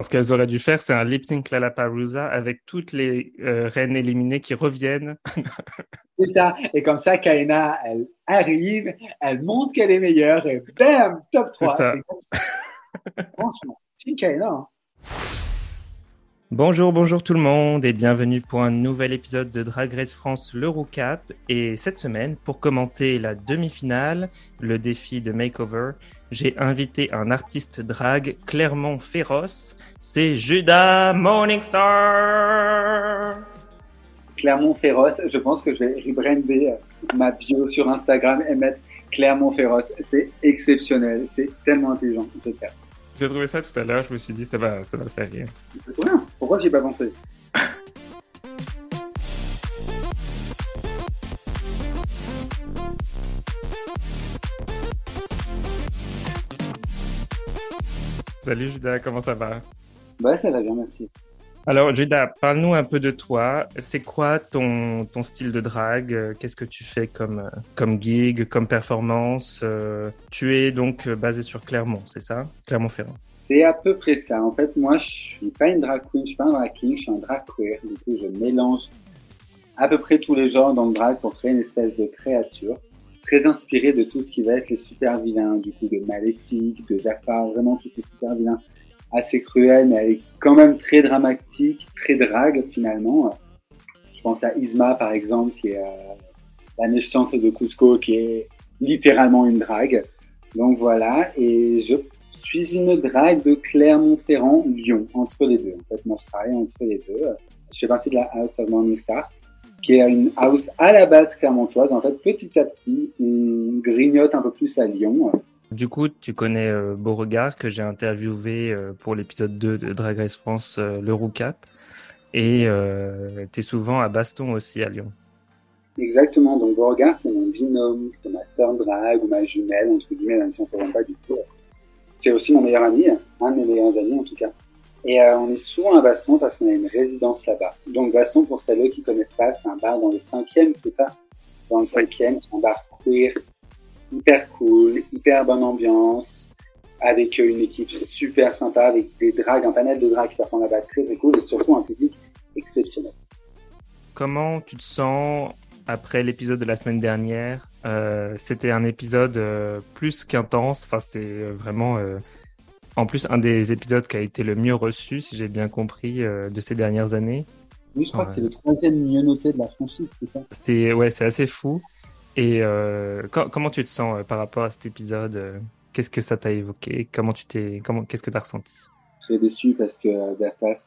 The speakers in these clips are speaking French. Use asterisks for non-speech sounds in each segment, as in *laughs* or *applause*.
Ce qu'elles auraient dû faire, c'est un lip sync Lollapalooza avec toutes les euh, reines éliminées qui reviennent. *laughs* c'est ça. Et comme ça, Kaina, elle arrive, elle montre qu'elle est meilleure et bam, top 3. Ça. Franchement, c'est Kaina. Hein. Bonjour, bonjour tout le monde et bienvenue pour un nouvel épisode de Drag Race France le Cap. Et cette semaine, pour commenter la demi-finale, le défi de Makeover, j'ai invité un artiste drag clairement féroce. C'est Judas Morningstar. Clermont féroce, je pense que je vais rebrander ma bio sur Instagram et mettre Clermont féroce. C'est exceptionnel, c'est tellement intelligent. J'ai trouvé ça tout à l'heure, je me suis dit ça va, ça va le faire rire. C'est trop bien, pourquoi j'y ai pas pensé? Salut Judas, comment ça va? Bah ça va bien, merci. Alors Judas, parle-nous un peu de toi. C'est quoi ton, ton style de drague? Qu'est-ce que tu fais comme, comme gig, comme performance? Euh, Tu es donc basé sur Clermont, c'est ça? Clermont-Ferrand c'est à peu près ça. En fait, moi, je suis pas une drag queen, je suis pas un drag king, je suis un drag queer. Du coup, je mélange à peu près tous les genres dans le drag pour créer une espèce de créature très inspirée de tout ce qui va être les super vilains, du coup, de Maléfique, de Zafar, vraiment tous ces super vilains assez cruels, mais quand même très dramatiques, très drag finalement. Je pense à Isma, par exemple, qui est euh, la naissance de Cusco, qui est littéralement une drague. Donc voilà, et je suis une drague de Clermont-Ferrand, Lyon, entre les deux. En fait, moi, je travaille entre les deux. Je fais partie de la House of Morningstar, qui est une house à la base clermontoise. En fait, petit à petit, on grignote un peu plus à Lyon. Du coup, tu connais euh, Beauregard, que j'ai interviewé euh, pour l'épisode 2 de Drag Race France, euh, le Roucap. Et tu es souvent à Baston aussi, à Lyon. Exactement. Donc, Beauregard, c'est mon binôme, c'est ma sœur drague ou ma jumelle, entre guillemets, même si on ne se pas du tout. C'est aussi mon meilleur ami, un de mes meilleurs amis en tout cas. Et euh, on est souvent à Baston parce qu'on a une résidence là-bas. Donc Baston, pour celles qui connaissent pas, c'est un bar dans le cinquième, c'est ça? Dans le cinquième, c'est un bar queer, hyper cool, hyper bonne ambiance, avec une équipe super sympa, avec des drags, un panel de drags qui performent là-bas très très cool et surtout un public exceptionnel. Comment tu te sens après l'épisode de la semaine dernière euh, c'était un épisode euh, plus qu'intense. Enfin, c'était euh, vraiment, en plus, un des épisodes qui a été le mieux reçu, si j'ai bien compris, de ces dernières années. Oui, je crois que c'est le troisième mieux noté de la franchise, c'est ça? C'est ouais, c'est assez fou. Et comment tu te sens par rapport à cet épisode Qu'est-ce que ça t'a évoqué? Comment tu t'es Comment Qu'est-ce que t'as ressenti? Suis déçu parce que Bertas,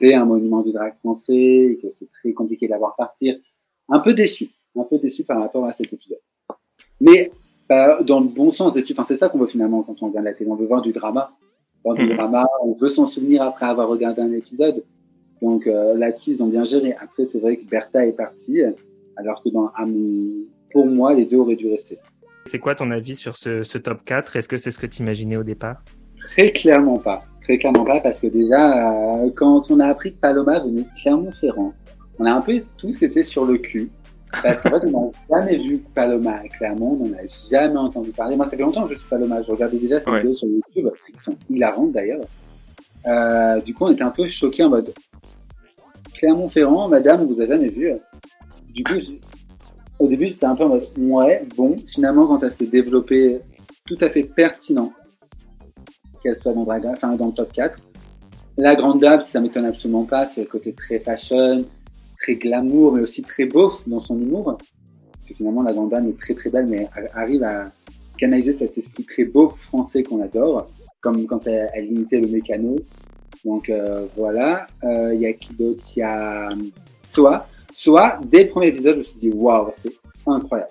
c'est un monument du drag français et que c'est très compliqué d'avoir partir. Un peu déçu, un peu déçu par rapport à cet épisode. Mais bah, dans le bon sens Enfin, c'est ça qu'on veut finalement quand on regarde la télé. On veut voir du drama. Voir du mhm. drama, on veut s'en souvenir après avoir regardé un épisode. Donc euh, là-dessus, ils ont bien géré. Après, c'est vrai que Bertha est partie, alors que dans pour moi, les deux auraient dû rester. C'est quoi ton avis sur ce, ce top 4 Est-ce que c'est ce que tu imaginais au départ? Très clairement pas. Très clairement pas, parce que déjà, euh, quand on a appris que Paloma venait de Clermont-Ferrand, on a un peu tous été sur le cul. Parce qu'en fait, on n'a jamais vu Paloma Clermont, on n'a jamais entendu parler. Moi, ça fait longtemps que je suis Paloma. Je regardais déjà ces vidéos sur YouTube, qui sont hilarantes d'ailleurs. Euh, du coup, on était un peu choqués en mode Clermont-Ferrand, madame, on vous a jamais vu. Du coup, au début, j'étais un peu en mode ouais, bon, finalement, quand elle s'est développée, tout à fait pertinent qu'elle soit dans, enfin, dans le top 4. La grande dame, ça m'étonne absolument pas, c'est le côté très fashion, très glamour, mais aussi très beau dans son humour. Parce que finalement, la grande dame est très très belle, mais arrive à canaliser cet esprit très beau français qu'on adore, comme quand elle, elle imitait le mécano. Donc euh, voilà, euh, il y a qui d'autre? Il y a Soa. Soa, dès le premier épisode, je me suis dit, waouh, c'est incroyable.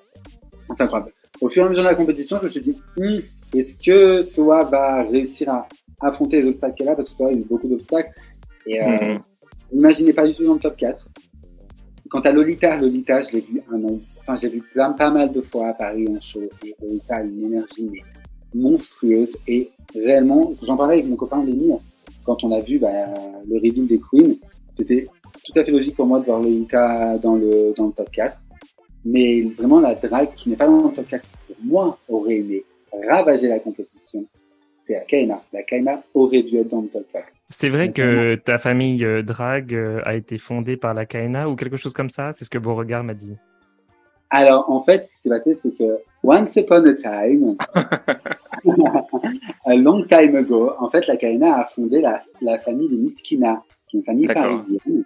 C'est incroyable. Au fur et à mesure de la compétition, je me suis dit, hmm, est-ce que Soa va réussir à affronter les obstacles qu'elle a? Parce que Soa a eu beaucoup d'obstacles. Et euh, mm-hmm. imaginez pas du tout dans le top 4. Quant à Lolita, Lolita, je l'ai vu un an, enfin, j'ai vu plein, pas mal de fois à Paris en show, et Lolita a une énergie, mais monstrueuse, et réellement, j'en parlais avec mon copain Lenny, quand on a vu, bah, le reveal des Queens, c'était tout à fait logique pour moi de voir Lolita dans le, dans le top 4. Mais vraiment, la drague qui n'est pas dans le top 4, pour moi, aurait aimé ravager la compétition, c'est la Kaina. La Kaina aurait dû être dans le top 4. C'est vrai que ta famille euh, drag euh, a été fondée par la KNA ou quelque chose comme ça? C'est ce que Beauregard m'a dit. Alors, en fait, ce qui s'est passé, c'est que once upon a time, *laughs* a long time ago, en fait, la KNA a fondé la, la famille des Miskina, qui est une famille parisienne.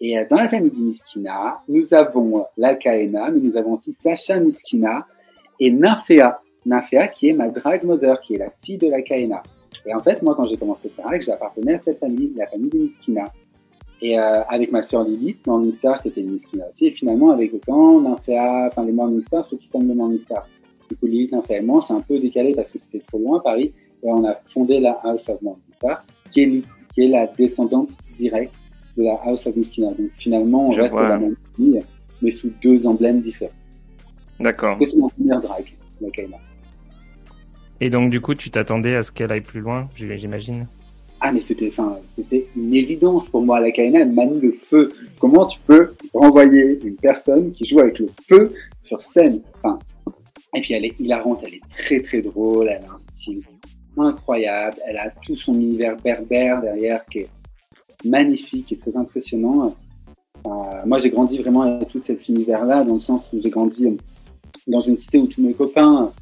Et euh, dans la famille des Miskina, nous avons la KNA, mais nous avons aussi Sacha Miskina et Nafea. Nafea, qui est ma drag mother, qui est la fille de la KNA. Et en fait, moi, quand j'ai commencé le drag, j'appartenais à cette famille, la famille des Miskina. Et euh, avec ma sœur Lilith, Morningstar, qui était une Miskina aussi. Et finalement, avec le temps, enfin les Morningstar, ceux qui sont les Morningstar. Du coup, Lilith, Nymphéa et moi, c'est un peu décalé parce que c'était trop loin, Paris. Et on a fondé la House of Morningstar, qui est, qui est la descendante directe de la House of Miskina. Donc finalement, on reste la même famille, mais sous deux emblèmes différents. D'accord. C'est mon première drag, la Kaina. Et donc, du coup, tu t'attendais à ce qu'elle aille plus loin, j'imagine? Ah, mais c'était, enfin, c'était une évidence pour moi. La Kaina, elle manie le feu. Comment tu peux renvoyer une personne qui joue avec le feu sur scène? Enfin, et puis elle est hilarante, elle est très très drôle, elle a un style incroyable, elle a tout son univers berbère derrière qui est magnifique et très impressionnant. Euh, moi, j'ai grandi vraiment avec tout cet univers-là, dans le sens où j'ai grandi dans une cité où tous mes copains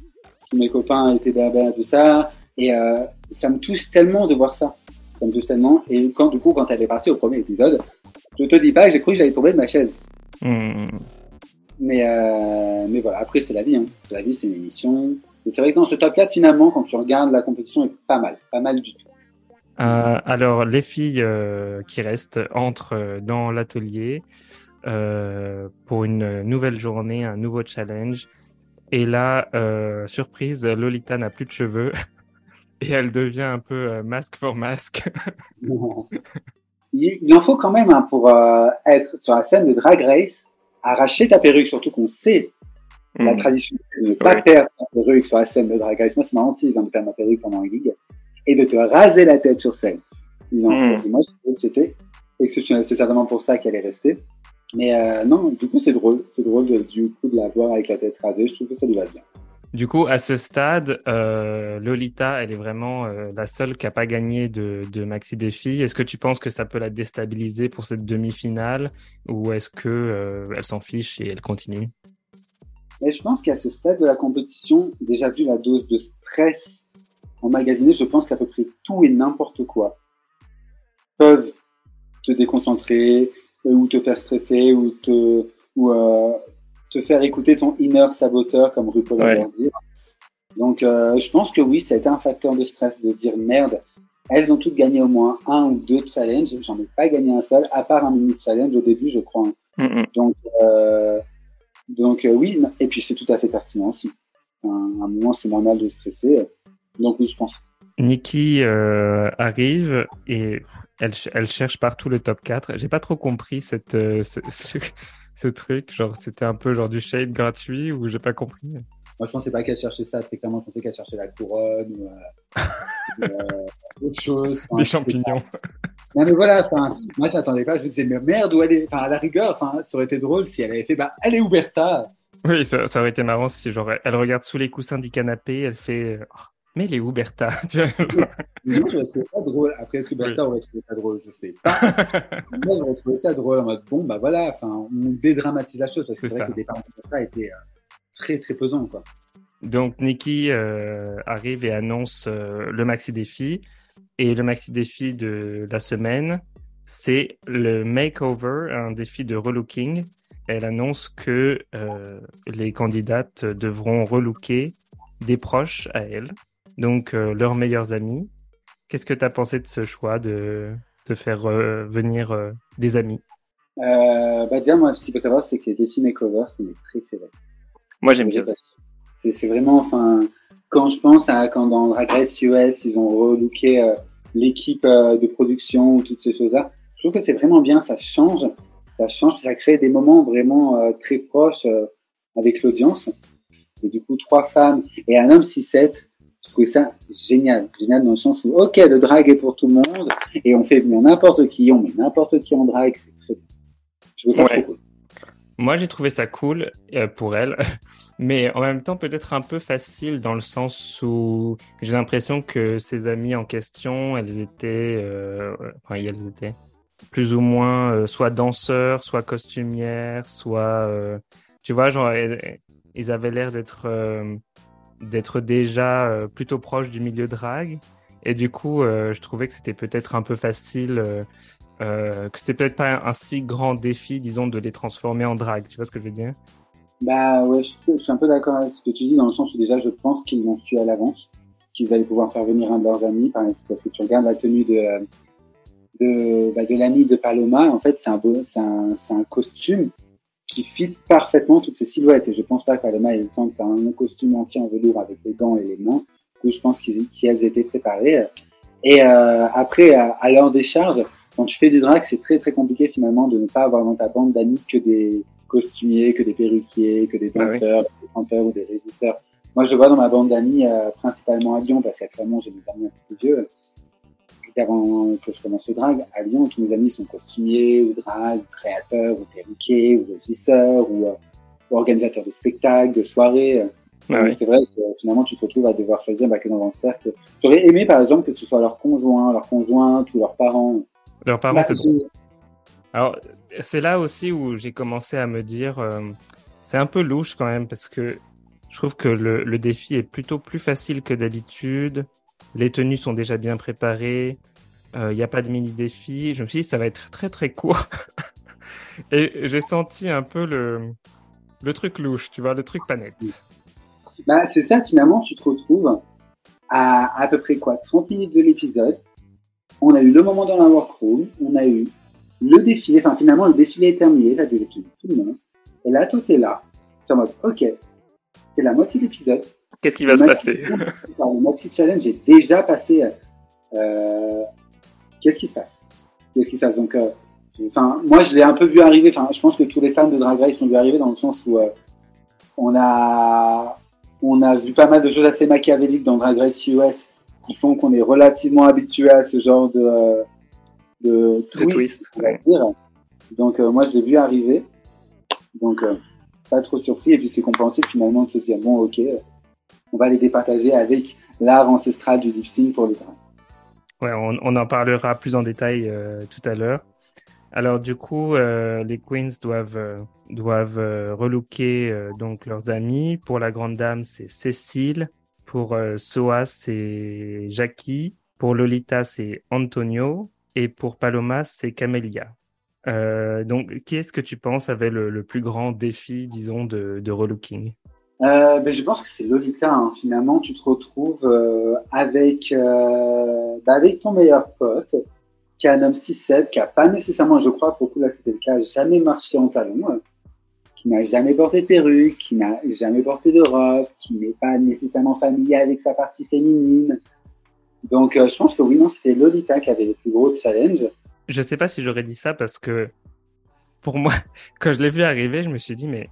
tous mes copains étaient berbères, tout ça. Et euh, ça me touche tellement de voir ça. Ça me touche tellement. Et quand, du coup, quand elle est partie au premier épisode, je te dis pas, j'ai cru que j'allais tomber de ma chaise. Mmh. Mais, euh, mais voilà, après, c'est la vie. Hein. La vie, c'est une émission. Et c'est vrai que dans ce top 4, finalement, quand tu regardes, la compétition est pas mal. Pas mal du tout. Euh, alors, les filles euh, qui restent entrent dans l'atelier euh, pour une nouvelle journée, un nouveau challenge. Et là, euh, surprise, Lolita n'a plus de cheveux *laughs* et elle devient un peu euh, masque for masque. *laughs* il, en faut quand même hein, pour euh, être sur la scène de Drag Race, arracher ta perruque, surtout qu'on sait la hmm. tradition de ne pas perdre sa perruque sur la scène de Drag Race. Moi, c'est ma hantise hein, de perdre ma perruque pendant une ligue et de te raser la tête sur scène. Hmm. Moi, c'était exceptionnel. C'est certainement pour ça qu'elle est restée. Mais euh, non, du coup, c'est drôle. C'est drôle de, du coup de la voir avec la tête rasée. Je trouve que ça lui va bien. Du coup, à ce stade, euh, Lolita, elle est vraiment euh, la seule qui n'a pas gagné de, de Maxi Défi. Est-ce que tu penses que ça peut la déstabiliser pour cette demi-finale ou est-ce que elle s'en fiche et elle continue? Mais Je pense qu'à ce stade de la compétition, déjà vu la dose de stress emmagasinée, je pense qu'à peu près tout et n'importe quoi peuvent te déconcentrer, ou te faire stresser ou te ou euh, te faire écouter ton inner saboteur comme RuPaul ouais. dire. Donc euh, je pense que oui, ça a été un facteur de stress de dire merde. Elles ont toutes gagné au moins un ou deux challenges. J'en ai pas gagné un seul, à part un mini challenge au début, je crois. Donc euh, donc euh, oui, et puis c'est tout à fait pertinent aussi. Un, un moment, c'est normal de stresser. Donc oui, je pense. Nikki euh, arrive et elle, elle, cherche partout le top 4. J'ai pas trop compris cette, euh, *laughs* ce, ce, truc. Genre, c'était un peu genre du shade gratuit ou j'ai pas compris. Moi, je pensais pas qu'elle cherchait ça. Très clairement, je pensais qu'elle cherchait la couronne ou, euh, *laughs* autre chose. Des champignons. Non, mais voilà, moi, je n'attendais pas. Je me disais, mais merde, où elle est? Enfin, à la rigueur, ça aurait été drôle si elle avait fait, bah, elle est Huberta. Oui, ça, ça, aurait été marrant si, genre, elle regarde sous les coussins du canapé, elle fait, oh, mais les Huberta tu vois. je trouvais ça drôle. Après, est-ce que Bertha aurait trouvé ça drôle? Je sais pas. Moi, j'aurais trouvé ça drôle en mode, bon, bah voilà, on dédramatise la chose parce que c'est vrai que le départ de Bertha était euh, très, très pesant, quoi. Donc, Nikki euh, arrive et annonce euh, le maxi défi. Et le maxi défi de la semaine, c'est le makeover, un défi de relooking. Elle annonce que les candidates devront relooker des proches à elle donc euh, leurs meilleurs amis. Qu'est-ce que tu as pensé de ce choix de, de faire euh, venir euh, des amis? Euh, bah déjà, moi, ce qu'il faut savoir, c'est que les défis makeover, c'est mes préférés. Moi, j'aime bien. C'est vraiment, enfin, quand je pense à quand dans Drag Race US, ils ont relooké l'équipe de production ou toutes ces choses-là, je trouve que c'est vraiment bien, ça change, ça change, ça crée des moments vraiment très proches avec l'audience. Et du coup, trois femmes et un homme 6-7, je trouvais ça génial. Génial dans le sens où, ok, le drag est pour tout le monde et on fait venir n'importe qui, on met n'importe qui en drag, c'est très Je trouve ça très cool. Moi, j'ai trouvé ça cool euh, pour elle, *laughs* mais en même temps peut-être un peu facile dans le sens où j'ai l'impression que ses amies en question, elles étaient, euh, enfin, elles étaient plus ou moins euh, soit danseurs, soit costumières, soit, euh, tu vois, genre, ils avaient l'air d'être d'être déjà plutôt proches du milieu drag. Et du coup, je trouvais que c'était peut-être un peu facile, que c'était peut-être pas un, si grand défi, disons, de les transformer en drag. Tu vois ce que je veux dire? Bah ouais, je, suis un peu d'accord avec ce que tu dis, dans le sens où déjà, je pense qu'ils l'ont su à l'avance, qu'ils allaient pouvoir faire venir un de leurs amis, parce que tu regardes la tenue de de, bah, de l'ami de Paloma, en fait, c'est un, un, c'est un costume qui fit parfaitement toutes ces silhouettes. Et je pense pas que Paloma ait le temps de faire un costume entier en velours avec les gants et les mains. Du coup, je pense qu'elles étaient préparées. Et euh, après, à, à leur décharge, quand tu fais du drag, c'est très très compliqué finalement de ne pas avoir dans ta bande d'amis que des costumiers, que des perruquiers, que des ah danseurs, des chanteurs ou des régisseurs. Moi, je vois dans ma bande d'amis, euh, principalement à Lyon, parce qu'actuellement j'ai des amis un peu plus vieux, avant que je commence le drag, à Lyon, tous mes amis sont costumiers, ou drag, ou créateurs, ou perruquiers, ou régisseurs, ou, euh, organisateurs de spectacles, de soirées. Ah c'est vrai que finalement, tu te retrouves à devoir choisir bah, que dans un cercle. J'aurais aimé, par exemple, que ce soit leur conjoint, leur conjointe ou leurs parents. Leurs parents, c'est Alors, c'est là aussi où j'ai commencé à me dire, euh, c'est un peu louche quand même, parce que je trouve que le, le défi est plutôt plus facile que d'habitude. Les tenues sont déjà bien préparées. Il euh, n'y a pas de mini défi. Je me suis dit, ça va être très très court. *laughs* Et j'ai senti un peu le, le truc louche, tu vois, le truc pas net. Bah, c'est ça, finalement, tu te retrouves à à peu près quoi 30 minutes de l'épisode. On a eu le moment dans la workroom, on a eu le défilé, enfin finalement le défilé est terminé, la de tout le monde. Et là, tout est là. Tu en mode, ok, c'est la moitié de l'épisode, Qu'est-ce qui va se passer Le Maxi Challenge est déjà passé. Euh, Qu'est-ce qui se passe? Qu'est-ce qui se passe? Donc, euh, enfin, moi, je l'ai un peu vu arriver. Enfin, je pense que tous les fans de Drag Race l'ont vu arriver dans le sens où euh, on a on a vu pas mal de choses assez machiavéliques dans Drag Race US qui font qu'on est relativement habitué à ce genre de de twist, Donc, moi, je l'ai vu arriver. Donc, pas trop surpris. Et puis, c'est compréhensible finalement de se dire bon, ok on va les départager avec l'art ancestral du lip pour les drags. Ouais, on, en parlera plus en détail euh, tout à l'heure. Alors du coup, euh, les queens doivent euh, relooker donc leurs amis. Pour la grande dame, c'est Cécile. Pour Soa, c'est Jackie. Pour Lolita, c'est Antonio. Et pour Paloma, c'est Camélia. donc, qui est-ce que tu penses avait le, plus grand défi, disons, de relooking? Euh, ben, je pense que c'est Lolita. Hein. Finalement, tu te retrouves euh, avec euh, bah, avec ton meilleur pote, qui est un homme 6-7, qui a pas nécessairement, je crois, beaucoup là c'était le cas, jamais marché en talons, qui n'a jamais porté perruque, qui n'a jamais porté de robe, qui n'est pas nécessairement familier avec sa partie féminine. Donc, je pense que oui, non, c'était Lolita qui avait le plus gros challenge. Je sais pas si j'aurais dit ça parce que pour moi, *laughs* quand je l'ai vu arriver, je me suis dit mais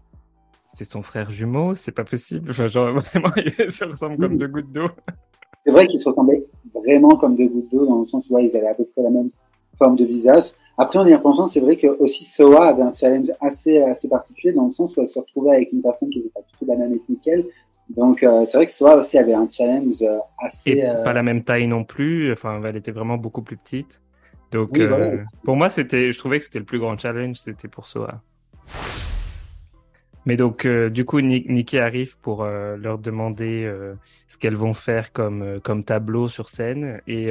c'est son frère jumeau, c'est pas possible. Enfin, genre, *laughs* vraiment, ils se ressemblent comme deux gouttes d'eau. C'est vrai qu'ils se ressemblaient vraiment comme deux gouttes d'eau, dans le sens où ils avaient à peu près la même forme de visage. Après, en y repensant, c'est vrai que aussi Soa avait un challenge assez, assez particulier, dans le sens où elle se retrouvait avec une personne qui n'était pas du tout de la même ethnie qu'elle. Donc, euh, c'est vrai que Soa aussi avait un challenge euh, assez. Et euh, pas la même taille non plus. Enfin, elle était vraiment beaucoup plus petite. Donc, pour moi, c'était, je trouvais que c'était le plus grand challenge, c'était pour Soa. Mais donc, euh, du coup, Nikki arrive pour euh, leur demander euh, ce qu'elles vont faire comme, comme tableau sur scène. Et,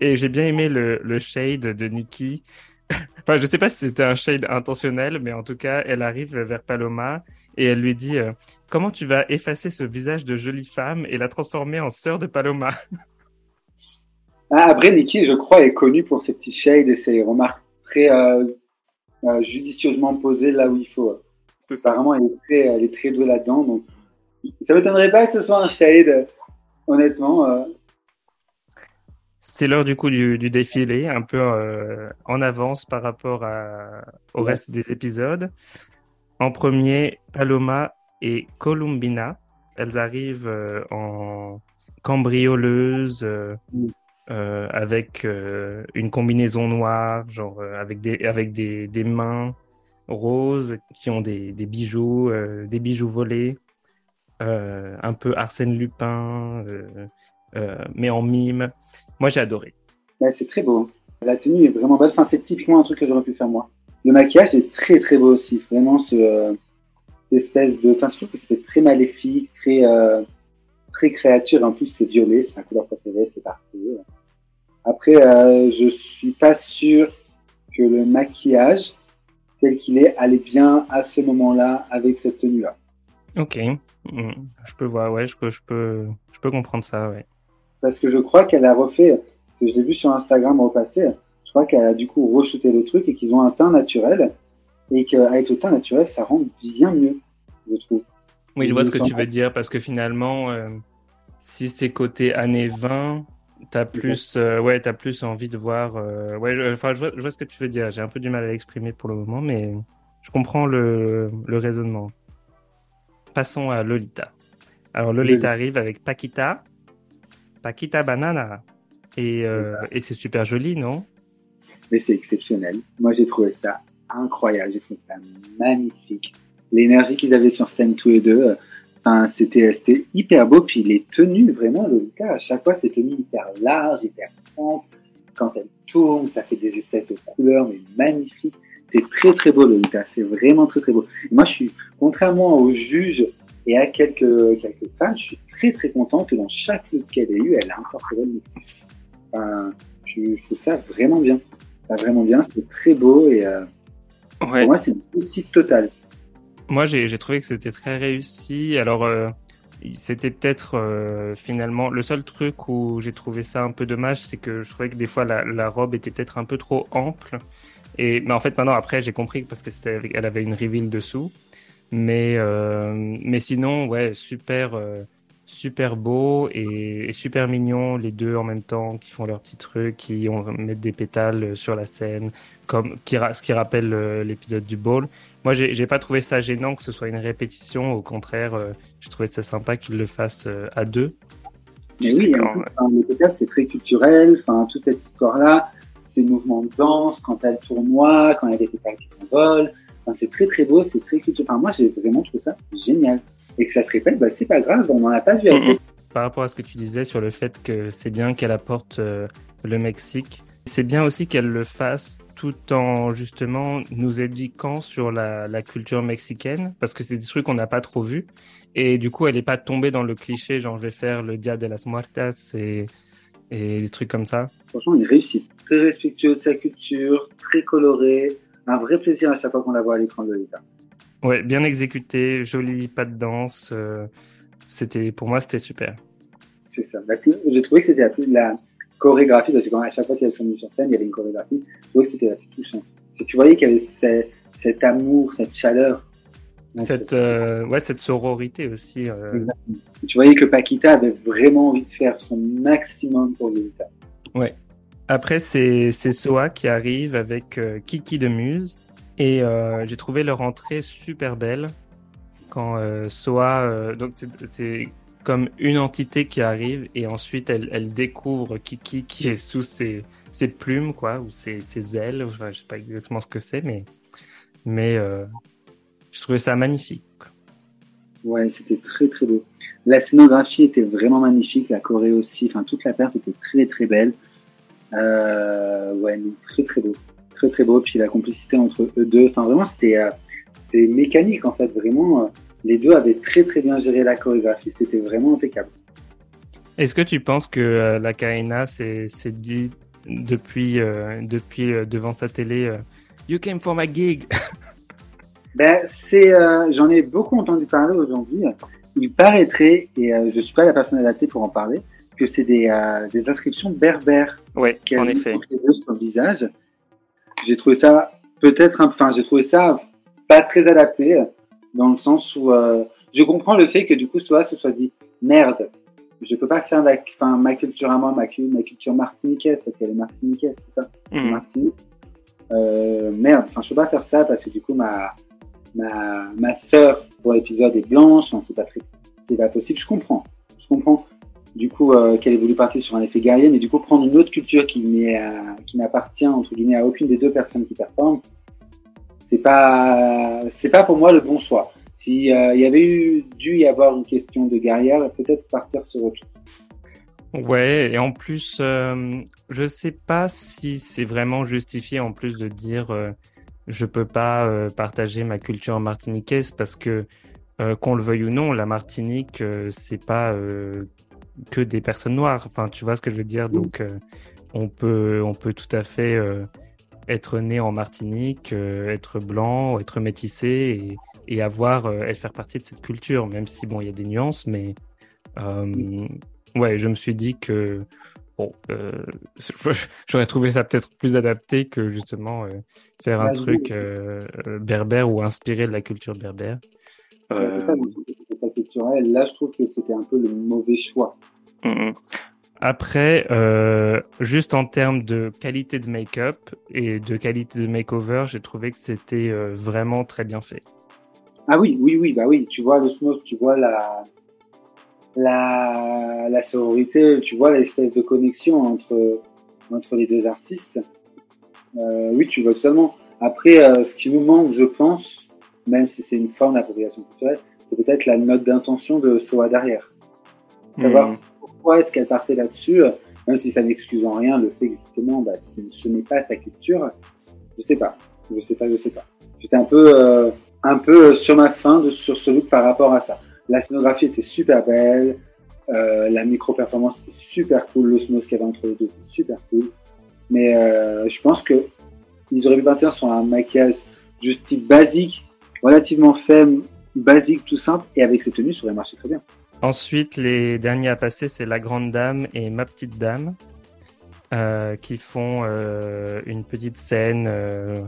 et j'ai bien aimé le, le shade de Nikki. *laughs* enfin, je sais pas si c'était un shade intentionnel, mais en tout cas, elle arrive vers Paloma et elle lui dit Comment tu vas effacer ce visage de jolie femme et la transformer en sœur de Paloma ah, Après, Nikki, je crois, est connue pour ses petits shades et ses remarques très judicieusement posées là où il faut. C'est Vraiment, elle est très, elle est très douée là-dedans. Donc, ça m'étonnerait pas que ce soit un shade, honnêtement. Euh. C'est l'heure du coup du, défilé, un peu euh, en avance par rapport à, au reste des épisodes. En premier, Paloma et Columbina. Elles arrivent euh, en cambrioleuse, mm. avec une combinaison noire, genre avec des, avec des, des mains roses, qui ont des, bijoux, des bijoux volés, un peu Arsène Lupin, mais en mime. Moi, j'ai adoré. c'est très beau. La tenue est vraiment belle. Enfin, c'est typiquement un truc que j'aurais pu faire moi. Le maquillage est très très beau aussi. Vraiment, ce, espèce de. Enfin, je trouve que c'était très maléfique, très, très créature. En plus, c'est violet, c'est ma couleur préférée, c'est parfait. Après, euh, je suis pas sûr que le maquillage tel qu'il est allait bien à ce moment-là avec cette tenue-là. Ok, hmm. je peux voir, ouais, je peux, je peux, je peux comprendre ça, ouais. Parce que je crois qu'elle a refait, parce que je l'ai vu sur Instagram au passé, je crois qu'elle a du coup rechuté le truc et qu'ils ont un teint naturel et qu'avec le teint naturel, ça rend bien mieux, je trouve. Oui, je vois ce que tu veux dire parce que finalement, euh, si c'est côté années 20, T'as plus, euh, ouais, as plus envie de voir. Euh, ouais, je, enfin, je vois, ce que tu veux dire. J'ai un peu du mal à l'exprimer pour le moment, mais je comprends le, le raisonnement. Passons à Lolita. Alors Lolita arrive avec Paquita, Paquita Banana, et, euh, et c'est super joli, non? Mais c'est exceptionnel. Moi, j'ai trouvé ça incroyable. J'ai trouvé ça magnifique. L'énergie qu'ils avaient sur scène tous les deux Enfin, c'était, c'était hyper beau. Puis les tenues, vraiment, cas, à chaque fois, c'est tenues hyper larges, hyper amples. Quand elle tourne, ça fait des espèces de couleurs, mais magnifiques. C'est très, très beau, cas. C'est vraiment très, très beau. moi, je suis, contrairement aux juges et à quelques, quelques fans, je suis très, très content que dans chaque look qu'elle ait eu, elle a incorporé le mix. Enfin, je, je, trouve ça vraiment bien. Ça vraiment bien. C'est très beau et, euh, pour moi, c'est une réussite totale. Moi, j'ai trouvé que c'était très réussi. Alors, euh, c'était peut-être euh, finalement le seul truc où j'ai trouvé ça un peu dommage, c'est que je trouvais que des fois la, robe était peut-être un peu trop ample. Et mais en fait, maintenant après, j'ai compris parce que c'était, elle avait une reveal dessous. Mais euh, mais sinon, ouais, super super beau et, super mignon les deux en même temps qui font leur petit truc qui ont mettent des pétales sur la scène comme qui, ce qui rappelle l'épisode du ball moi, j'ai pas trouvé ça gênant que ce soit une répétition. Au contraire, euh, j'ai trouvé ça sympa qu'ils le fassent euh, à deux. Mais oui, quand, le c'est très culturel. Enfin, toute cette histoire-là, ces mouvements de danse, quand elle tournoie, quand il y a des pétales qui s'envolent. Enfin, c'est très très beau, c'est très culturel. Enfin, moi, j'ai vraiment trouvé ça génial. Et que ça se répète, bah, c'est pas grave, on n'en a pas vu assez. Par rapport à ce que tu disais sur le fait que c'est bien qu'elle apporte euh, le Mexique, c'est bien aussi qu'elle le fasse tout en justement nous éduquant sur la, culture mexicaine, parce que c'est des trucs qu'on n'a pas trop vus. Et du coup, elle n'est pas tombée dans le cliché, genre je vais faire le Dia de las Muertas et, et des trucs comme ça. Franchement, une réussite. Très respectueux de sa culture, très coloré. Un vrai plaisir à chaque fois qu'on la voit à l'écran de Lisa. Ouais, bien exécuté, joli pas de danse. Euh, c'était, pour moi, c'était super. C'est ça. J'ai trouvé que c'était la plus, la, chorégraphie, parce qu'à chaque fois qu'elles sont venues sur scène, il y avait une chorégraphie. Je trouvais que c'était la plus touchante. tu voyais qu'il y avait cet amour, cette chaleur. Cette, euh, ouais, cette sororité aussi. Euh... Tu voyais que Paquita avait vraiment envie de faire son maximum pour Lolita. Ouais. Après, c'est Soa qui arrive avec euh, Kiki de Muse. Et euh, j'ai trouvé leur entrée super belle. Quand Soa. donc, c'est comme une entité qui arrive et ensuite elle, découvre Kiki qui est sous ses, ses plumes, quoi, ou ses, ses ailes, je sais pas exactement ce que c'est, mais, mais euh, je trouvais ça magnifique. Ouais, c'était très très beau. La scénographie était vraiment magnifique, la Corée aussi, enfin toute la perte était très très belle. Euh, ouais, très très beau, très très beau. Puis la complicité entre eux deux, enfin vraiment c'était euh, mécanique en fait, vraiment. Les deux avaient très très bien géré la chorégraphie, c'était vraiment impeccable. Est-ce que tu penses que euh, la Kaina s'est dit depuis, euh, depuis euh, devant sa télé You came for my gig? *laughs* Ben, c'est, J'en ai beaucoup entendu parler aujourd'hui. Il paraîtrait, et je ne suis pas la personne adaptée pour en parler, que c'est des, des inscriptions berbères. Oui, en effet. Sur le visage. J'ai trouvé ça peut-être, enfin, j'ai trouvé ça pas très adapté dans le sens où euh, je comprends le fait que du coup soit se soit dit merde, je peux pas faire la, ma culture à moi, ma, ma culture martiniquaise parce qu'elle est martiniquaise, c'est ça, mmh. Martinique. Euh, merde, enfin je peux pas faire ça parce que du coup ma ma ma sœur pour l'épisode est blanche, enfin, c'est pas très, c'est pas possible. Je comprends, je comprends. Du coup, euh, qu'elle ait voulu partir sur un effet guerrier, mais du coup prendre une autre culture qui n'est qui n'appartient entre guillemets à aucune des deux personnes qui performent, c'est pas, c'est pas pour moi le bon choix. S'il y avait eu, dû y avoir une question de guerrière, peut-être partir sur autre chose. Ouais, et en plus, euh, je sais pas si c'est vraiment justifié en plus de dire euh, je peux pas euh, partager ma culture martiniquaise parce que euh, qu'on le veuille ou non, la Martinique c'est pas que des personnes noires. Enfin, tu vois ce que je veux dire? Donc, on peut on peut tout à fait être né en Martinique, être blanc, être métissé et, et avoir et faire partie de cette culture, même si bon, il y a des nuances, mais ouais, je me suis dit que bon, euh, *laughs* j'aurais trouvé ça peut-être plus adapté que justement euh, faire un truc euh, berbère ou inspiré de la culture berbère. c'est ça, c'était ça culturel. Là, je trouve que c'était un peu le mauvais choix. Mm, Après, juste en termes de qualité de make-up et de qualité de make-over, j'ai trouvé que c'était vraiment très bien fait. Ah oui, oui, oui, bah oui. Tu vois le smoke, tu vois la, la, la sororité, tu vois l'espèce de connexion entre, entre les deux artistes. Euh, oui, tu vois totalement. Après, euh, ce qui nous manque, je pense, même si c'est une forme d'appropriation culturelle, c'est peut-être la note d'intention de Soa derrière. Savoir hmm. Pourquoi est-ce qu'elle partait là-dessus, même si ça n'excuse en rien le fait que justement, bah, ce n'est pas sa culture. Je sais pas. Je sais pas, je sais pas. J'étais un peu, euh, un peu sur ma fin sur ce look par rapport à ça. La scénographie était super belle. Euh, la micro-performance était super cool. L'osmose qu'il y avait entre les deux était super cool. Mais euh, je pense que ils auraient pu partir sur un maquillage juste type basique, relativement faible, basique, tout simple. Et avec ces tenues, ça aurait marché très bien. Ensuite, les derniers à passer, c'est La Grande Dame et Ma Petite Dame, euh, qui font euh, une petite scène, euh,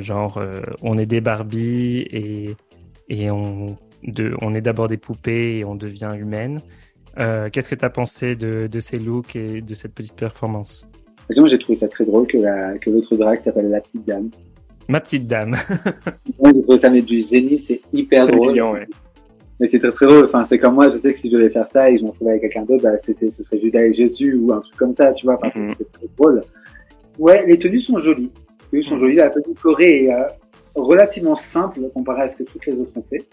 genre on est des Barbie et, et on on est d'abord des poupées et on devient humaine. Qu'est-ce que tu as pensé de, ces looks et de cette petite performance? Moi, j'ai trouvé ça très drôle que, que l'autre drag s'appelle La Petite Dame. Ma Petite Dame. *laughs* J'ai trouvé ça mais du génie, c'est hyper drôle. Mais c'est très, très drôle. Enfin, c'est comme moi, je sais que si je devais faire ça et je m'en trouvais avec quelqu'un d'autre, bah, c'était, ce serait Judas et Jésus ou un truc comme ça, tu vois. Enfin, mhm. c'est très drôle. Ouais, les tenues sont jolies. Les tenues sont jolies. La petite Corée est euh, relativement simple comparé à ce que toutes les autres ont fait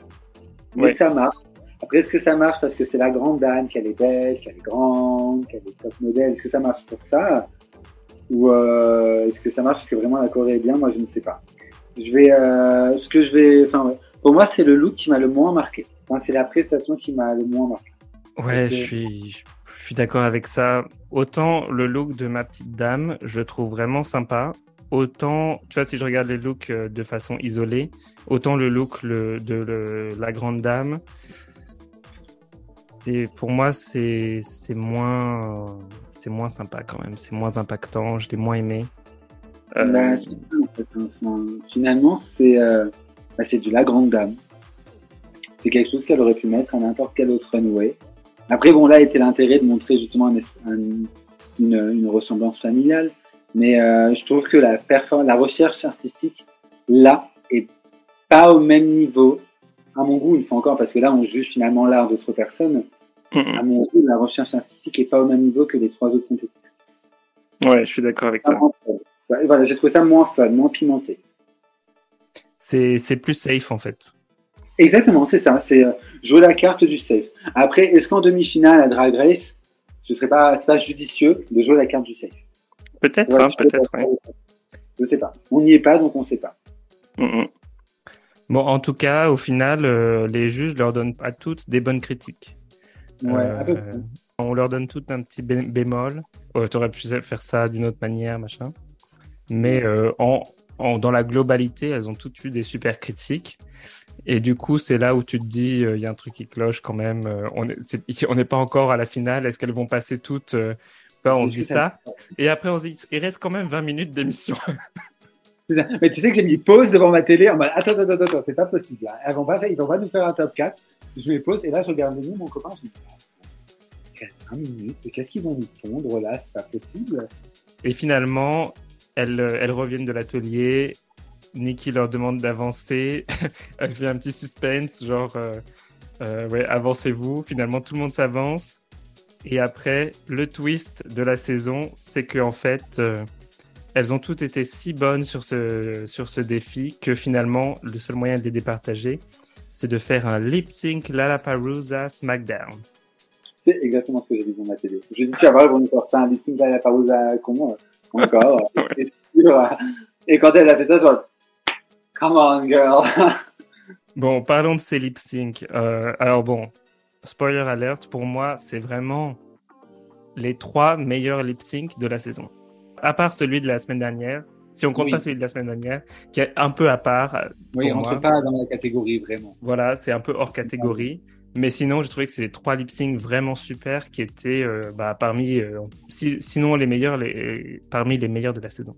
mais ça marche. Après, est-ce que ça marche parce que c'est la grande dame, qu'elle est belle, qu'elle est grande, qu'elle est top modèle? Est-ce que ça marche pour ça? Ou euh, est-ce que ça marche parce que vraiment la Corée est bien? Moi, je ne sais pas. Je vais, euh, ce que je vais, enfin, pour moi, c'est le look qui m'a le moins marqué. Enfin, c'est la prestation qui m'a le moins marqué. Ouais, je suis, je suis d'accord avec ça. Autant le look de ma petite dame, je le trouve vraiment sympa. Autant, tu vois, si je regarde les looks euh, de façon isolée, autant le look de la grande dame, et pour moi, c'est moins, c'est moins sympa quand même. C'est moins impactant. Je l'ai moins aimé. Euh, bah, ça, en fait. finalement, c'est euh, bah, c'est du la grande dame. C'est quelque chose qu'elle aurait pu mettre à n'importe quel autre runway. Après, bon, là était l'intérêt de montrer justement une, une, ressemblance familiale. Mais euh, je trouve que la, la recherche artistique, là, est pas au même niveau, à mon goût, une fois encore, parce que là, on juge finalement l'art d'autres personnes. À mon goût, la recherche artistique est pas au même niveau que les trois autres compétitions. Ouais, je suis d'accord avec ça. Voilà, j'ai trouvé ça moins fun, moins pimenté. C'est plus safe, en fait. Exactement, c'est ça. C'est euh, jouer la carte du safe. Après, est-ce qu'en demi-finale à Drag Race, ce serait pas, pas judicieux de jouer la carte du safe? Peut-être, hein, peut-être. Ouais. Je sais pas. On n'y est pas, donc on sait pas. Bon, en tout cas, au final, euh, les juges leur donnent à toutes des bonnes critiques. Ouais, euh, on leur donne toutes un petit bémol. Oh, tu aurais pu faire ça d'une autre manière, machin. Mais euh, en, dans la globalité, elles ont toutes eu des super critiques. Et du coup, c'est là où tu te dis, il y a un truc qui cloche quand même. *laughs* on n'est pas encore à la finale. Est-ce qu'elles vont passer toutes On se dit ça. Et après, on se dit, il reste quand même 20 minutes d'émission. Mais tu sais que j'ai mis pause devant ma télé en mode attends, attends, attends, c'est pas possible. Là. Ils vont pas, ils vont pas nous faire un top 4. Je mets pause et là je regarde nous, mon copain, je me dis 20 minutes, qu'est-ce qu'ils vont nous pondre là C'est pas possible. Et finalement, elles, elles reviennent de l'atelier. Nikki leur demande d'avancer. *laughs* Elle fait un petit suspense, genre euh, euh, avancez-vous. Finalement, tout le monde s'avance. Et après, le twist de la saison, c'est que en fait, euh, elles ont toutes été si bonnes sur ce, sur ce défi que finalement, le seul moyen de les départager, c'est de faire un lip sync Lollapalooza SmackDown. C'est exactement ce que j'ai dit dans ma télé. J'ai dit, vas voir, ils vont faire un lip sync Lollapalooza comment encore. *laughs* Et quand elle a fait ça, genre, come on, girl. *laughs* bon, parlons de ces lip sync. Euh, alors bon, spoiler alert, pour moi, c'est vraiment les trois meilleurs lip sync de la saison. À part celui de la semaine dernière, si on compte pas celui de la semaine dernière, qui est un peu à part. Euh, oui, on rentre pas dans la catégorie vraiment. Voilà, c'est un peu hors catégorie. Mais sinon, j'ai trouvé que c'est trois lip sync vraiment super qui étaient euh, bah, parmi, sinon les meilleurs, les, parmi les meilleurs de la saison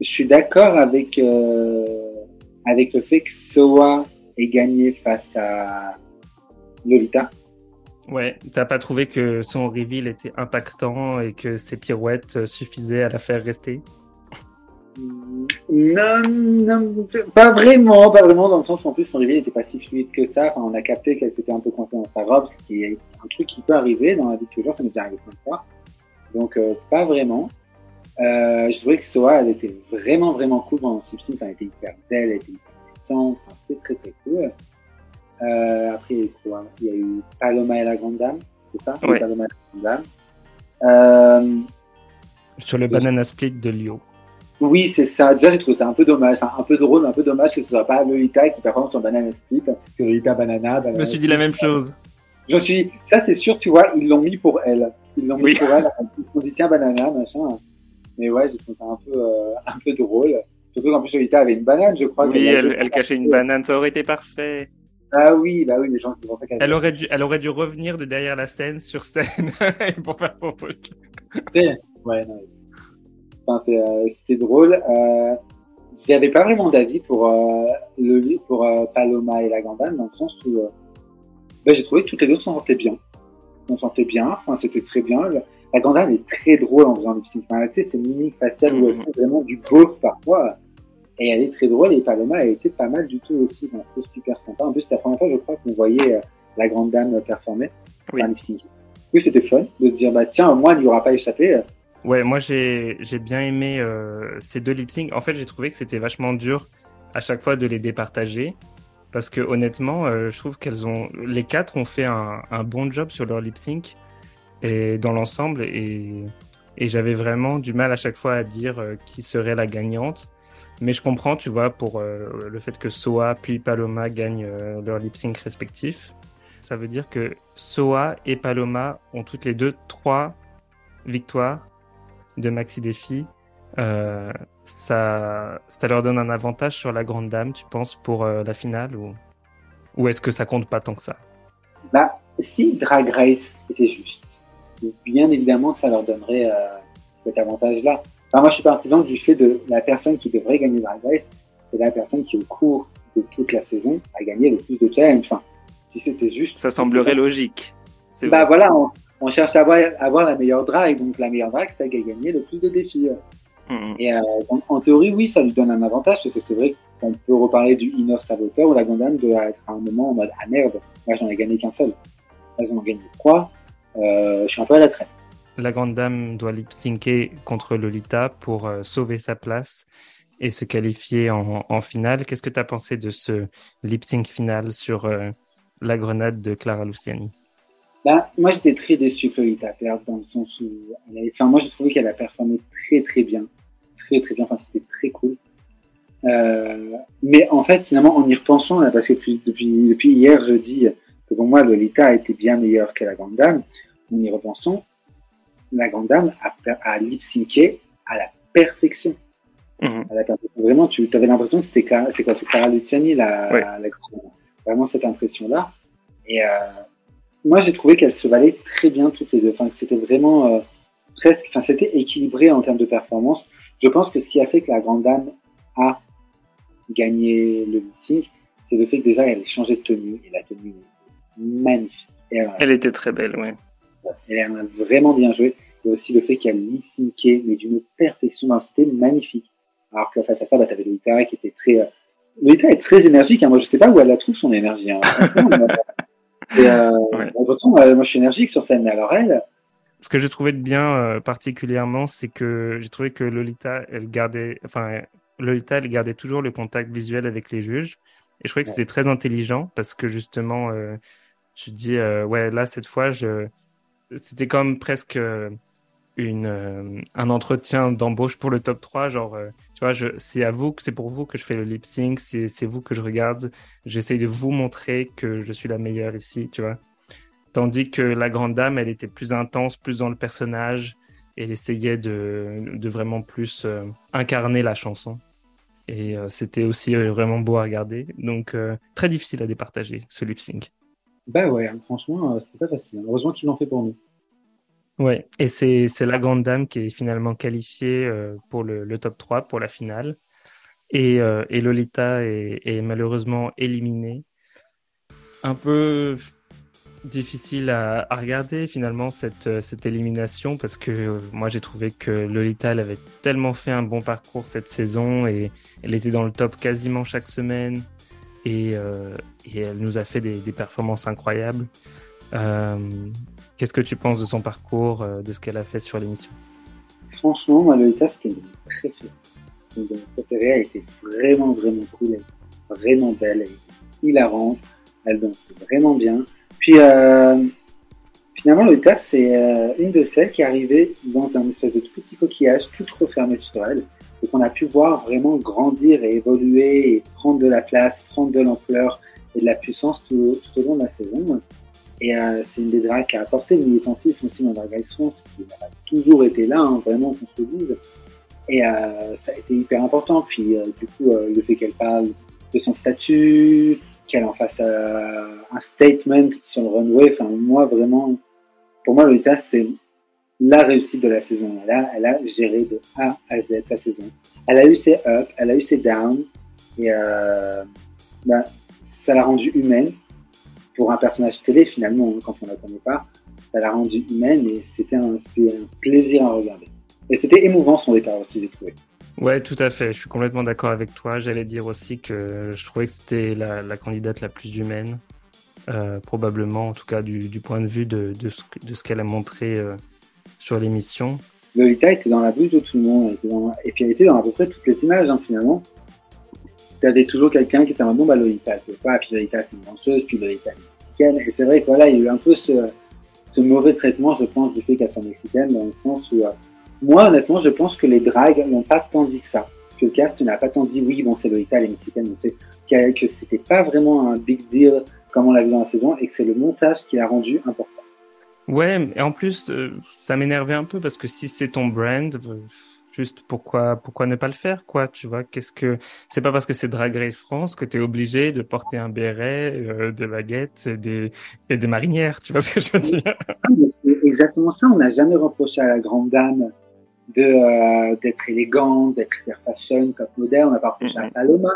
je suis d'accord avec euh, avec le fait que Soa ait gagné face à Lolita. Ouais, t'as pas trouvé que son reveal était impactant et que ses pirouettes suffisaient à la faire rester? Non, non, pas vraiment, pas vraiment dans le sens où en plus son reveal n'était pas si fluide que ça. Enfin, on a capté qu'elle s'était un peu coincée dans sa robe, ce qui est un truc qui peut arriver dans la vie de tous les jours, ça m'est déjà arrivé plein de fois. Donc, euh, pas vraiment. Euh, je trouvais que Soa, elle était vraiment, vraiment cool dans Simpsons. Elle était hyper belle, elle était hyper puissante. Enfin, C'était très, très cool. Euh, après, il y a eu quoi? Il y a eu Paloma et la Grande Dame, c'est ça? Oui. Paloma et la Grande Dame. Euh, Sur le banana split de Lio. Oui, c'est ça. Déjà, j'ai trouvé ça un peu dommage, enfin, un peu drôle, un peu dommage que ce soit pas Lolita qui performe son banana split. C'est Lolita banana, banana. Je me suis dit la même chose. Je me suis dit, ça c'est sûr, tu vois, ils l'ont mis pour elle. Ils l'ont mis Oui. pour elle. On dit, tiens, banana, machin. Mais ouais, j'ai trouvé ça un peu, euh, un peu drôle. Surtout qu'en plus, Lolita avait une banane, je crois. Oui, elle, elle cachait une banane, ça aurait été parfait. Ah oui, bah oui, les gens, c'est pour ça qu'elle Elle aurait dû, elle aurait dû revenir de derrière la scène sur scène *laughs* pour faire son truc. Tu sais, ouais, non. Enfin, euh, c'était drôle. Euh, j'avais pas vraiment d'avis pour euh, pour Paloma et la Gandane dans le sens où ben, j'ai trouvé que toutes les deux s'en sortaient bien. On sentait bien, enfin c'était très bien. La Gandane est très drôle en faisant du sync. Enfin, tu sais, c'est une mimique faciale où elle Mhm. fait vraiment du beauf parfois. Et elle est très drôle et Paloma elle était pas mal du tout aussi. C'était super sympa. En plus, c'était la première fois, je crois, qu'on voyait la grande dame performer. Oui. Enfin, lip sync. Oui, c'était fun de se dire, bah tiens, moi, il n'y aura pas échappé. Ouais, moi j'ai bien aimé euh, ces deux lip sync. En fait, j'ai trouvé que c'était vachement dur à chaque fois de les départager parce que honnêtement, euh, je trouve qu'elles ont les quatre ont fait un, un bon job sur leur lip sync et dans l'ensemble et et j'avais vraiment du mal à chaque fois à dire euh, qui serait la gagnante. Mais je comprends, tu vois, pour le fait que Soa puis Paloma gagnent leur lip sync respectif. Ça veut dire que Soa et Paloma ont toutes les deux trois victoires de Maxi Défi. Euh, ça, ça leur donne un avantage sur la grande dame, tu penses, pour euh, la finale ou, ou est-ce que ça compte pas tant que ça? Bah, si Drag Race était juste, bien évidemment que ça leur donnerait euh, cet avantage-là. Enfin, moi, je suis partisan du fait de la personne qui devrait gagner Drag Race, c'est la personne qui, au cours de toute la saison, a gagné le plus de challenges. Enfin, si c'était juste. Ça semblerait logique. C'est Bah vrai. voilà, on, on cherche à avoir, à avoir la meilleure drag, donc la meilleure drag, c'est a gagné le plus de défis. Mhm. Et euh, en, en théorie, oui, ça lui donne un avantage, parce que c'est vrai qu'on peut reparler du inner saboteur où la Gondam doit être à un moment en mode ah merde, moi j'en ai gagné qu'un seul. Là j'en ai gagné trois, euh, je suis un peu à la traîne. La grande dame doit lip syncer contre Lolita pour euh, sauver sa place et se qualifier en, en finale. Qu'est-ce que tu as pensé de ce lip sync final sur euh, la grenade de Clara Luciani? Bah, moi j'étais très déçu que Lolita perde dans le sens où elle avait, enfin moi j'ai trouvé qu'elle a performé très très bien, très très bien, enfin c'était très cool. Euh, mais en fait finalement en y repensant là, parce que depuis, depuis, depuis hier je dis que pour moi Lolita a été bien meilleure que la Grande Dame, en y repensant, la Grande Dame a, a lip synché à la perfection. Mhm. à la perfection. Vraiment, tu avais l'impression que c'était Clara, c'est quoi, c'est Clara Luciani, la, Ouais. la, vraiment cette impression-là. Et euh, moi, j'ai trouvé qu'elles se valaient très bien toutes les deux. Enfin, que c'était vraiment euh, presque, enfin, c'était équilibré en termes de performance. Je pense que ce qui a fait que la Grande Dame a gagné le lip-sync, c'est le fait que déjà elle ait changé de tenue et la tenue magnifique. Elle, Elle était très belle, ouais. elle a vraiment bien joué. Et aussi le fait qu'elle lip-syncait, mais d'une perfection, c'était magnifique. Alors que face à ça, bah, t'avais Lolita qui était très, euh... Lolita est très énergique, hein. Moi, je sais pas où elle la trouve, son énergie, hein. Euh, Et, euh, Ouais. pourtant, euh, moi, je suis énergique sur scène, mais alors elle, ce que j'ai trouvé de bien particulièrement, c'est que j'ai trouvé que Lolita, elle gardait, enfin, Lolita, elle gardait toujours le contact visuel avec les juges. Et je trouvais que c'était très intelligent parce que justement, tu dis, ouais, là, cette fois, je... c'était comme presque une, euh, un entretien d'embauche pour le top 3. Genre, euh, tu vois, c'est à vous, c'est pour vous que je fais le lip sync, c'est vous que je regarde. J'essaye de vous montrer que je suis la meilleure ici, tu vois. Tandis que la grande dame, elle était plus intense, plus dans le personnage. Elle essayait de, vraiment plus euh, incarner la chanson. Et c'était aussi vraiment beau à regarder. Donc, très difficile à départager, ce lip sync. Bah ouais, franchement, c'était pas facile. Heureusement qu'ils l'ont fait pour nous. Ouais, et c'est la grande dame qui est finalement qualifiée euh, pour le, le, top 3, pour la finale. Et, euh, et Lolita est, malheureusement éliminée. Un peu difficile à, à regarder finalement cette, cette élimination parce que euh, moi j'ai trouvé que Lolita avait tellement fait un bon parcours cette saison et elle était dans le top quasiment chaque semaine et, et elle nous a fait des, des performances incroyables. Euh, Qu'est-ce que tu penses de son parcours, euh, de ce qu'elle a fait sur l'émission? Franchement, moi, Lolita, c'était mon préféré. Mon préférée, elle était vraiment, vraiment cool. Elle vraiment belle, elle était hilarante, elle dansait vraiment bien. Puis, euh, finalement, Lolita, c'est une de celles qui est arrivée dans un espèce de tout petit coquillage, tout refermé sur elle, et qu'on a pu voir vraiment grandir et évoluer et prendre de la place, prendre de l'ampleur et de la puissance tout au long de la saison. Et euh, c'est une des drags qui a apporté le militantisme aussi dans Drag Race France, qui a toujours été là, hein, vraiment, qu'on se dise. Et euh, ça a été hyper important. Puis, euh, du coup, euh, le fait qu'elle parle de son statut, qu'elle en fasse euh, un statement sur le runway, enfin, moi, vraiment, pour moi, Lolita, c'est la réussite de la saison. Elle a, elle a géré de A à Z sa saison. Elle a eu ses ups, elle a eu ses downs, et ben, ça l'a rendue humaine pour un personnage télé, finalement, hein, quand on la connaît pas, ça l'a rendu humaine et c'était un, un, plaisir à regarder. Et c'était émouvant son départ aussi, j'ai trouvé. Ouais, tout à fait. Je suis complètement d'accord avec toi. J'allais dire aussi que je trouvais que c'était la, la, candidate la plus humaine, euh, probablement, en tout cas du, du, point de vue de, de ce, qu'elle a montré euh, sur l'émission. Lolita était dans la bouche de tout le monde, dans... et puis elle était dans à peu près toutes les images, hein, finalement tu avais toujours quelqu'un qui était un bon bah Lolita, c'est pas, puis Lolita c'est une danseuse, puis Lolita est mexicaine, et c'est vrai que voilà, il y a eu un peu ce, mauvais traitement, je pense, du fait qu'elle soit mexicaine, dans le sens où, euh, moi, honnêtement, je pense que les drags n'ont pas tant dit que ça. Que le cast n'a pas tant dit, oui, bon, c'est Lolita, elle est mexicaine, on sait, que c'était pas vraiment un big deal comme on l'a vu dans la saison, et que c'est le montage qui l'a rendu important. Ouais, et en plus, euh, ça m'énervait un peu parce que si c'est ton brand, euh, Juste pourquoi pourquoi ne pas le faire quoi Tu vois? Qu'est-ce que c'est pas parce que c'est Drag Race France que tu es obligé de porter un béret, euh, des baguettes et des et des marinières. Tu vois ce que je veux dire? C'est exactement ça. On n'a jamais reproché à la grande dame de euh, d'être élégante, d'être hyper fashion, top moderne. On n'a pas reproché à Paloma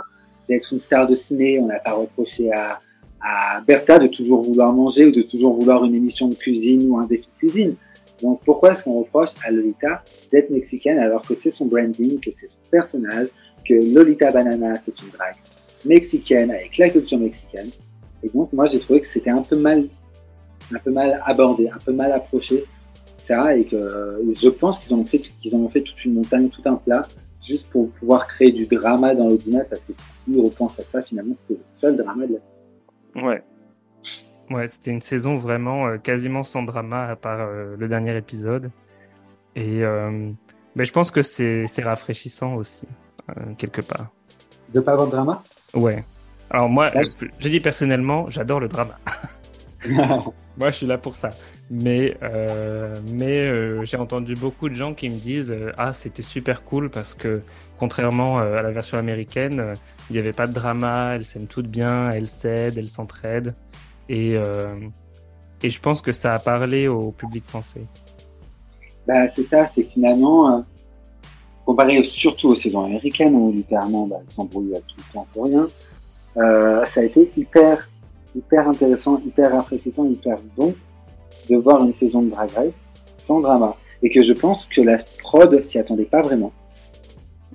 d'être une star de ciné. On n'a pas reproché à à Bertha de toujours vouloir manger ou de toujours vouloir une émission de cuisine ou un défi de cuisine. Donc pourquoi est-ce qu'on reproche à Lolita d'être mexicaine alors que c'est son branding, que c'est son personnage, que Lolita Banana c'est une drague mexicaine avec la culture mexicaine? Et donc moi j'ai trouvé que c'était un peu mal, un peu mal abordé, un peu mal approché ça et que je pense qu'ils ont fait qu'ils ont fait toute une montagne, tout un plat juste pour pouvoir créer du drama dans l'audimat parce que si on repense à ça finalement c'était le seul drama de la Ouais, Ouais, c'était une saison vraiment euh, quasiment sans drama à part euh, le dernier épisode. Et euh, mais je pense que c'est rafraîchissant aussi, quelque part. De pas avoir de drama? Ouais. Alors moi, je, je dis personnellement, j'adore le drama. *laughs* *laughs* moi, je suis là pour ça. Mais, mais j'ai entendu beaucoup de gens qui me disent Ah, c'était super cool parce que contrairement à la version américaine, il n'y avait pas de drama, elles s'aiment toutes bien, elles s'aident, elles s'entraident. Et, euh, et je pense que ça a parlé au public français. Bah, c'est ça, c'est finalement, euh, comparé surtout aux saisons américaines, où littéralement, bah, elles s'embrouillent à tout le temps pour rien, euh, ça a été hyper, hyper intéressant, hyper rafraîchissant, hyper bon de voir une saison de Drag Race sans drama. Et que je pense que la prod s'y attendait pas vraiment.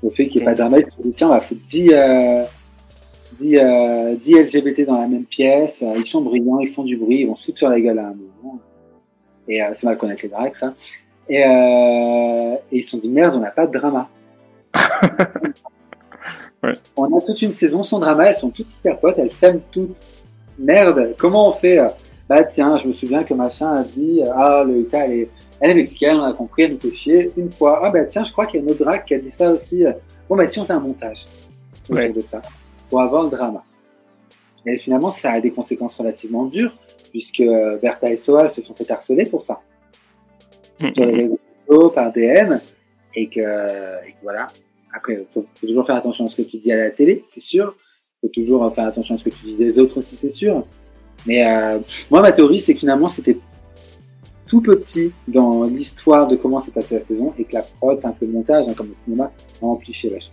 Au fait qu'il n'y ait pas de drama, ils se sont dit, tiens, on va foutre 10, euh, 10, euh, 10 LGBT dans la même pièce, euh, ils sont brillants, ils font du bruit, ils vont se foutre sur la gueule à un moment. Et c'est mal connaître les drags, ça. Et, et ils se sont dit merde, on n'a pas de drama. *laughs* ouais. On a toute une saison sans drama, elles sont toutes hyper potes, elles s'aiment toutes. Merde, comment on fait Bah tiens, je me souviens que machin a dit ah le cas elle est, elle est mexicaine, on a compris, elle nous fait chier une fois. Ah bah tiens, je crois qu'il y a une autre drag qui a dit ça aussi. Bon bah si on fait un montage ouais. de ça pour avoir le drama. Et finalement, ça a des conséquences relativement dures puisque Bertha et Soal se sont fait harceler pour ça. Sur les réseaux, par DM et que, et que voilà. Après, il faut, faut, toujours faire attention à ce que tu dis à la télé, c'est sûr. Il faut toujours faire attention à ce que tu dis des autres aussi, c'est sûr. Mais euh, moi, ma théorie, c'est que finalement, c'était tout petit dans l'histoire de comment s'est passée la saison et que la prod, un peu le montage, hein, comme le cinéma, a amplifié la chose.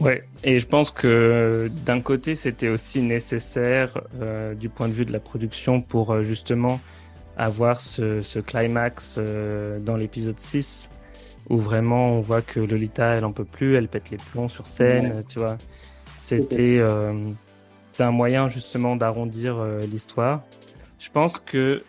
Ouais, et je pense que d'un côté, c'était aussi nécessaire euh, du point de vue de la production pour euh, justement avoir ce, ce climax euh, dans l'épisode 6 où vraiment on voit que Lolita elle en peut plus, elle pète les plombs sur scène, ouais. tu vois. C'était un moyen justement d'arrondir l'histoire. Je pense que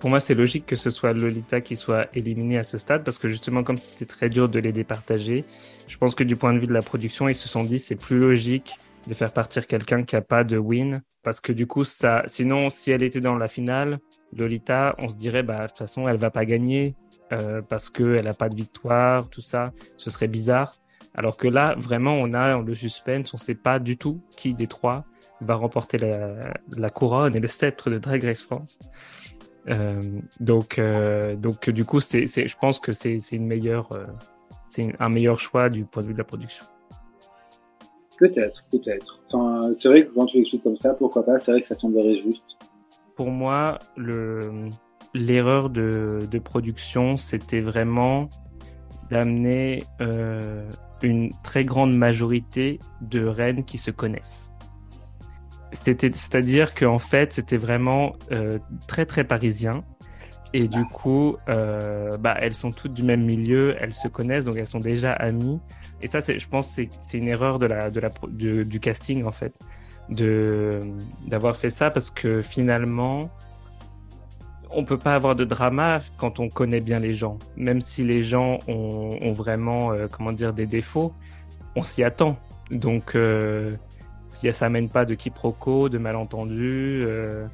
pour moi c'est logique que ce soit Lolita qui soit éliminée à ce stade parce que justement comme c'était très dur de les départager, je pense que du point de vue de la production ils se sont dit c'est plus logique de faire partir quelqu'un qui a pas de win parce que du coup ça sinon si elle était dans la finale Lolita on se dirait bah de toute façon elle va pas gagner euh, parce qu'elle n'a pas de victoire, tout ça, ce serait bizarre. Alors que là, vraiment, on a le suspense, on ne sait pas du tout qui des trois va remporter la, la couronne et le sceptre de Drag Race France. Euh, donc, euh, donc, du coup, c'est, je pense que c'est une meilleure, euh, c'est un meilleur choix du point de vue de la production. Peut-être, peut-être. Enfin, c'est vrai que quand tu l'expliques comme ça, pourquoi pas, c'est vrai que ça semblerait juste. Pour moi, le, l'erreur de, de, production, c'était vraiment d'amener euh, une très grande majorité de reines qui se connaissent. C'était, c'est-à-dire qu'en fait, c'était vraiment euh, très très parisien. Et du coup, euh, bah, elles sont toutes du même milieu, elles se connaissent, donc elles sont déjà amies. Et ça, c'est, je pense, c'est, c'est une erreur de la, de la, de, du casting en fait, de d'avoir fait ça parce que finalement, on peut pas avoir de drama quand on connaît bien les gens. Même si les gens ont, ont vraiment, euh, comment dire, des défauts, on s'y attend. Donc, euh, si ça mène pas de quiproquo, de malentendus, euh,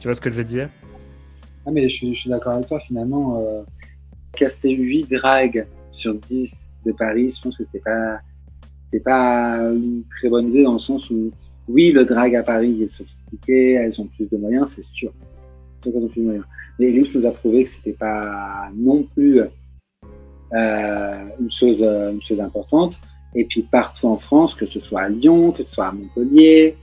tu vois ce que je veux dire? Ah mais je, suis d'accord avec toi. Finalement, euh, caster 8 drags sur 10 de Paris, je pense que c'était pas, c'était pas une très bonne idée dans le sens où, oui, le drag à Paris est sophistiqué, elles ont plus de moyens, c'est sûr. Plus de moyens. Mais Elise nous a prouvé que c'était pas non plus euh, une chose une chose importante. Et puis partout en France, que ce soit à Lyon, que ce soit à Montpellier,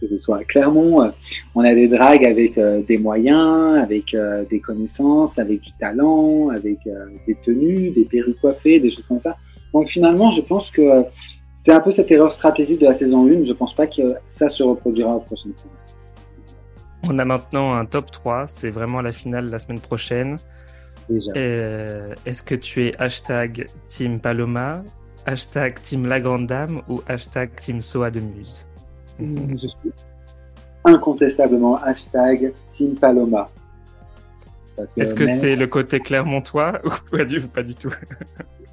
que ce soit à Clermont, on a des dragues avec euh, des moyens, avec euh, des connaissances, avec du talent, avec des tenues, des perruques coiffées, des choses comme ça. Donc finalement, je pense que c'était un peu cette erreur stratégique de la saison 1. Je pense pas que ça se reproduira au prochain saison. On a maintenant un top 3, c'est vraiment la finale la semaine prochaine. Euh, Est-ce que tu es hashtag Team Paloma, hashtag Team La Grande Dame ou hashtag Team Soa de Muse Je suis incontestablement hashtag Team Paloma. Est-ce que c'est le côté Clermontois *laughs* ou pas du, pas du tout?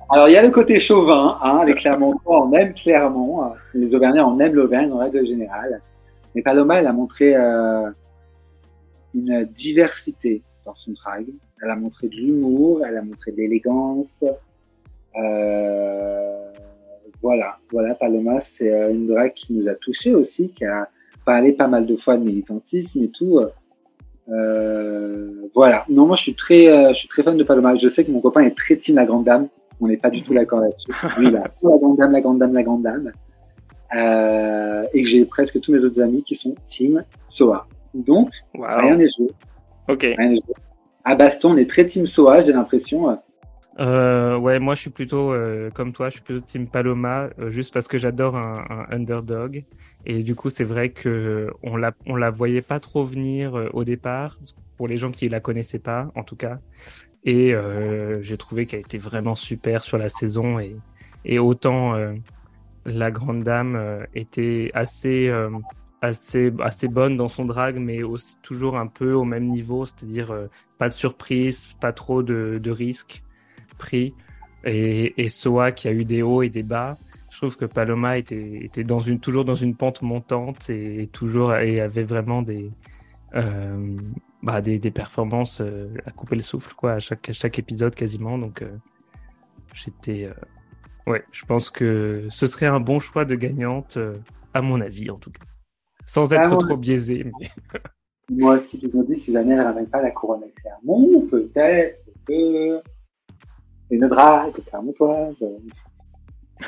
Alors il y a le côté chauvin, hein, les Clermontois on aime Clermont, les Auvergnats on aime l'Auvergne en règle générale. Mais Paloma elle a montré... Euh, une diversité dans son drag. Elle a montré de l'humour, elle a montré de l'élégance. Euh, voilà, voilà, Paloma, c'est une drag qui nous a touché aussi, qui a parlé pas mal de fois de militantisme et tout. Euh, voilà. Non, moi je suis très, euh, je suis très fan de Paloma. Je sais que mon copain est très team la grande dame. On n'est pas du tout d'accord là-dessus. *laughs* Lui, il a la grande dame, la grande dame, la grande dame. Euh, et que j'ai presque tous mes autres amis qui sont team Soa. Donc, wow. rien n'est joué. Ok. Rien n'est joué. À Baston, on est très team Soa, j'ai l'impression. Euh, ouais, moi je suis plutôt euh, comme toi, je suis plutôt team Paloma, euh, juste parce que j'adore un, un, underdog. Et du coup, c'est vrai que on la, on la voyait pas trop venir euh, au départ, pour les gens qui la connaissaient pas, en tout cas. Et euh, j'ai trouvé qu'elle était vraiment super sur la saison et, et autant la grande dame était assez assez, assez bonne dans son drag, mais aussi, toujours un peu au même niveau, c'est-à-dire euh, pas de surprise, pas trop de, de risques pris. Et, et Soa qui a eu des hauts et des bas. Je trouve que Paloma était, était dans une, toujours dans une pente montante et, toujours et avait vraiment des, euh, bah, des, des, performances euh, à couper le souffle quoi, à, chaque, à chaque épisode quasiment. Donc euh, j'étais. Euh, ouais, je pense que ce serait un bon choix de gagnante, à mon avis en tout cas. Sans être ah, trop biaisé. Mais... Moi aussi, je me dis, si jamais elle ne ramène pas la couronne à Clermont, peut-être que une drague clermontoise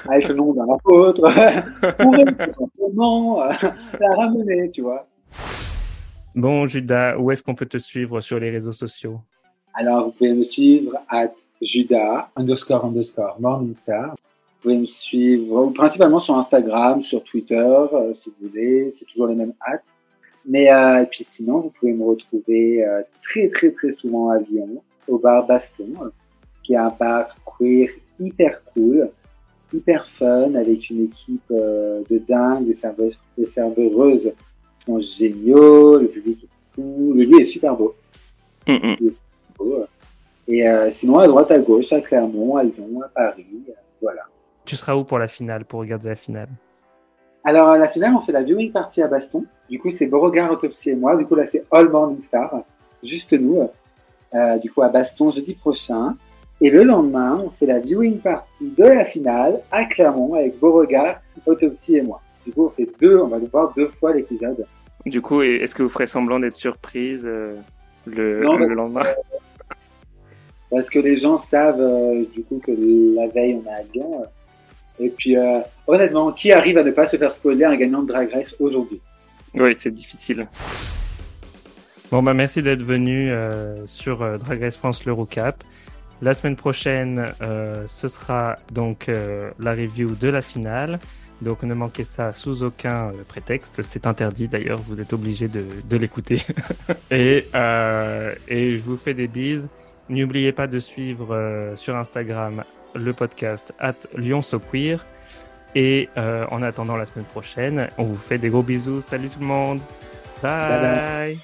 avec le nom d'un apôtre *laughs* pourrait simplement la ramener, tu vois. Bon, Judas, où est-ce qu'on peut te suivre sur les réseaux sociaux? Alors, vous pouvez me suivre à Judas underscore underscore Morningstar. Vous pouvez me suivre principalement sur Instagram, sur Twitter, euh, si vous voulez. C'est toujours les mêmes hâtes. Mais euh, et puis sinon, vous pouvez me retrouver euh, très très très souvent à Lyon, au bar Baston, qui est un bar queer hyper cool, hyper fun, avec une équipe euh, de dingue, des serveuses, des serveuses sont géniaux, le public est cool, le lieu est super beau. Mm -hmm. est super beau. Et euh, sinon, à droite, à gauche, à Clermont, à Lyon, à Paris, euh, voilà. Tu seras où pour la finale, pour regarder la finale? Alors, à la finale, on fait la viewing party à Baston. Du coup, c'est Beauregard, Autopsie et moi. Du coup, là, c'est All Morning Star, juste nous. Euh, du coup, à Baston, jeudi prochain. Et le lendemain, on fait la viewing party de la finale à Clermont avec Beauregard, Autopsie et moi. Du coup, on fait deux, on va le voir deux fois l'épisode. Du coup, est-ce que vous ferez semblant d'être surprise euh, le, non, le lendemain que, Parce que les gens savent euh, du coup que la veille on est à Lyon. Euh, et puis euh, honnêtement, qui arrive à ne pas se faire spoiler un gagnant de Drag Race aujourd'hui? Oui, c'est difficile. Bon bah merci d'être venu euh, sur Drag Race France l'Eurocap. La semaine prochaine, ce sera donc la review de la finale. Donc ne manquez ça sous aucun prétexte. C'est interdit d'ailleurs, vous êtes obligé de, l'écouter. *laughs* et, euh, je vous fais des bises. N'oubliez pas de suivre euh, sur Instagram le podcast at Queer. Et euh, en attendant la semaine prochaine, on vous fait des gros bisous. Salut tout le monde. bye.